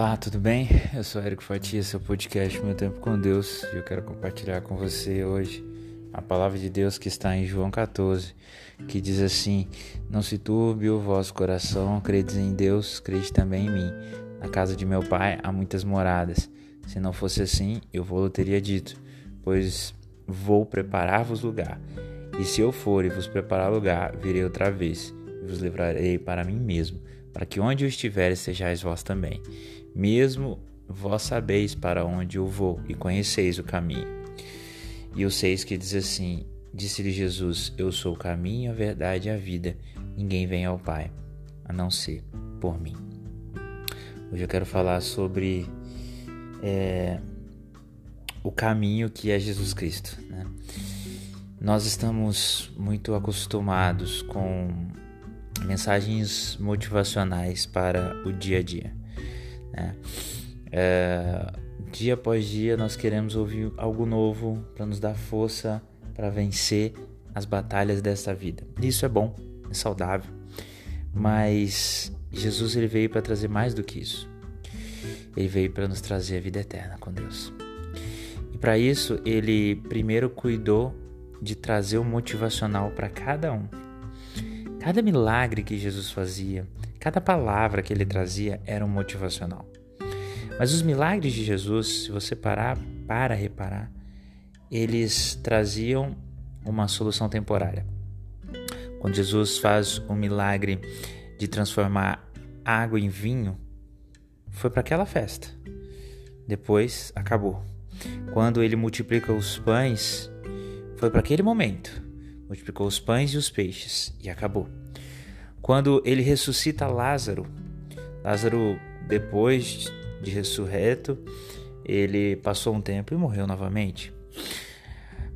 Olá, tudo bem? Eu sou Eric Fatia, seu podcast Meu Tempo com Deus e eu quero compartilhar com você hoje a palavra de Deus que está em João 14, que diz assim: Não se turbe o vosso coração, credes em Deus, crede também em mim. Na casa de meu pai há muitas moradas. Se não fosse assim, eu vou teria dito, pois vou preparar-vos lugar. E se eu for e vos preparar lugar, virei outra vez e vos levarei para mim mesmo, para que onde eu estiver sejais vós também. Mesmo vós sabeis para onde eu vou e conheceis o caminho. E o 6 que diz assim: Disse-lhe Jesus: Eu sou o caminho, a verdade e a vida. Ninguém vem ao Pai a não ser por mim. Hoje eu quero falar sobre é, o caminho que é Jesus Cristo. Né? Nós estamos muito acostumados com mensagens motivacionais para o dia a dia. Né? É, dia após dia nós queremos ouvir algo novo para nos dar força para vencer as batalhas desta vida. Isso é bom, é saudável, mas Jesus ele veio para trazer mais do que isso. Ele veio para nos trazer a vida eterna com Deus. E para isso ele primeiro cuidou de trazer o motivacional para cada um. Cada milagre que Jesus fazia, cada palavra que ele trazia era um motivacional. Mas os milagres de Jesus, se você parar para reparar, eles traziam uma solução temporária. Quando Jesus faz o milagre de transformar água em vinho, foi para aquela festa. Depois acabou. Quando ele multiplica os pães, foi para aquele momento. Multiplicou os pães e os peixes e acabou. Quando ele ressuscita Lázaro, Lázaro, depois de ressurreto, ele passou um tempo e morreu novamente.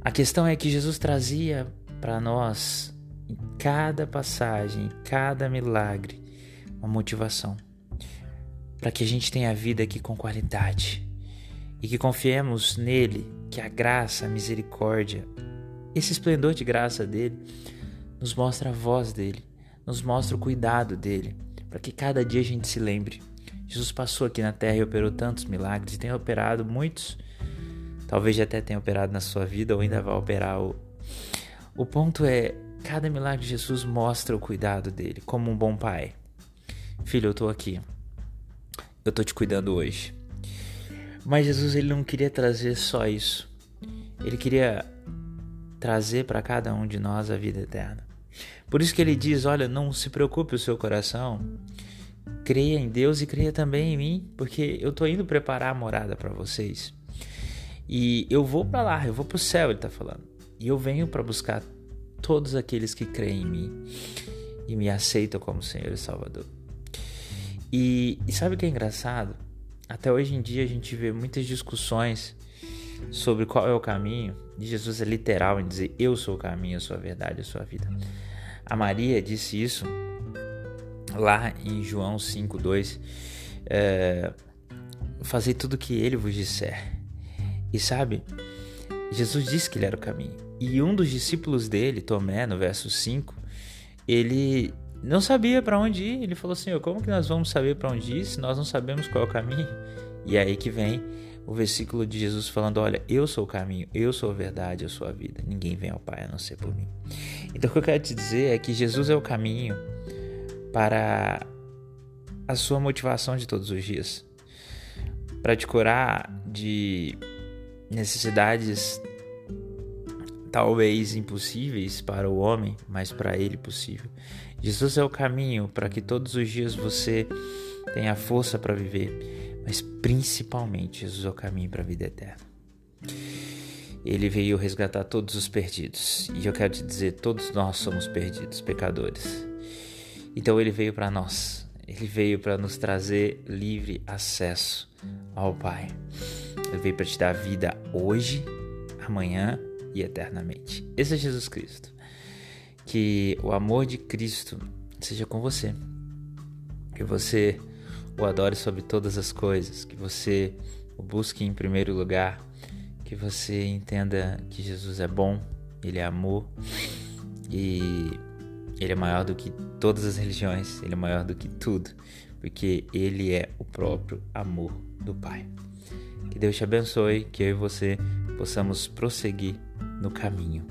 A questão é que Jesus trazia para nós, em cada passagem, em cada milagre, uma motivação para que a gente tenha a vida aqui com qualidade e que confiemos nele, que a graça, a misericórdia, esse esplendor de graça dele nos mostra a voz dele, nos mostra o cuidado dele, para que cada dia a gente se lembre. Jesus passou aqui na terra e operou tantos milagres e tem operado muitos. Talvez já até tenha operado na sua vida ou ainda vai operar. O, o ponto é, cada milagre de Jesus mostra o cuidado dele, como um bom pai. Filho, eu estou aqui eu tô te cuidando hoje. Mas Jesus ele não queria trazer só isso. Ele queria trazer para cada um de nós a vida eterna. Por isso que ele diz: Olha, não se preocupe o seu coração. Creia em Deus e creia também em mim, porque eu tô indo preparar a morada para vocês. E eu vou para lá, eu vou para o céu, ele está falando. E eu venho para buscar todos aqueles que creem em mim e me aceitam como Senhor e Salvador. E, e sabe o que é engraçado? Até hoje em dia a gente vê muitas discussões sobre qual é o caminho. Jesus é literal em dizer: Eu sou o caminho, eu sou a verdade, eu sou a vida. A Maria disse isso lá em João 5,2: é, Fazei tudo o que ele vos disser. E sabe, Jesus disse que ele era o caminho. E um dos discípulos dele, Tomé, no verso 5, ele não sabia para onde ir. Ele falou assim: como que nós vamos saber para onde ir se nós não sabemos qual é o caminho? E é aí que vem o versículo de Jesus falando: Olha, eu sou o caminho, eu sou a verdade, eu sou a vida. Ninguém vem ao Pai a não ser por mim. Então o que eu quero te dizer é que Jesus é o caminho para a sua motivação de todos os dias, para te curar de necessidades talvez impossíveis para o homem, mas para ele possível. Jesus é o caminho para que todos os dias você tenha força para viver, mas principalmente Jesus é o caminho para a vida eterna. Ele veio resgatar todos os perdidos, e eu quero te dizer, todos nós somos perdidos, pecadores. Então ele veio para nós. Ele veio para nos trazer livre acesso ao Pai. Ele veio para te dar vida hoje, amanhã e eternamente. Esse é Jesus Cristo. Que o amor de Cristo seja com você. Que você o adore sobre todas as coisas. Que você o busque em primeiro lugar. Que você entenda que Jesus é bom, Ele é amor e Ele é maior do que todas as religiões, Ele é maior do que tudo. porque Ele é o próprio amor do Pai. Que Deus te abençoe, que eu e você possamos prosseguir no caminho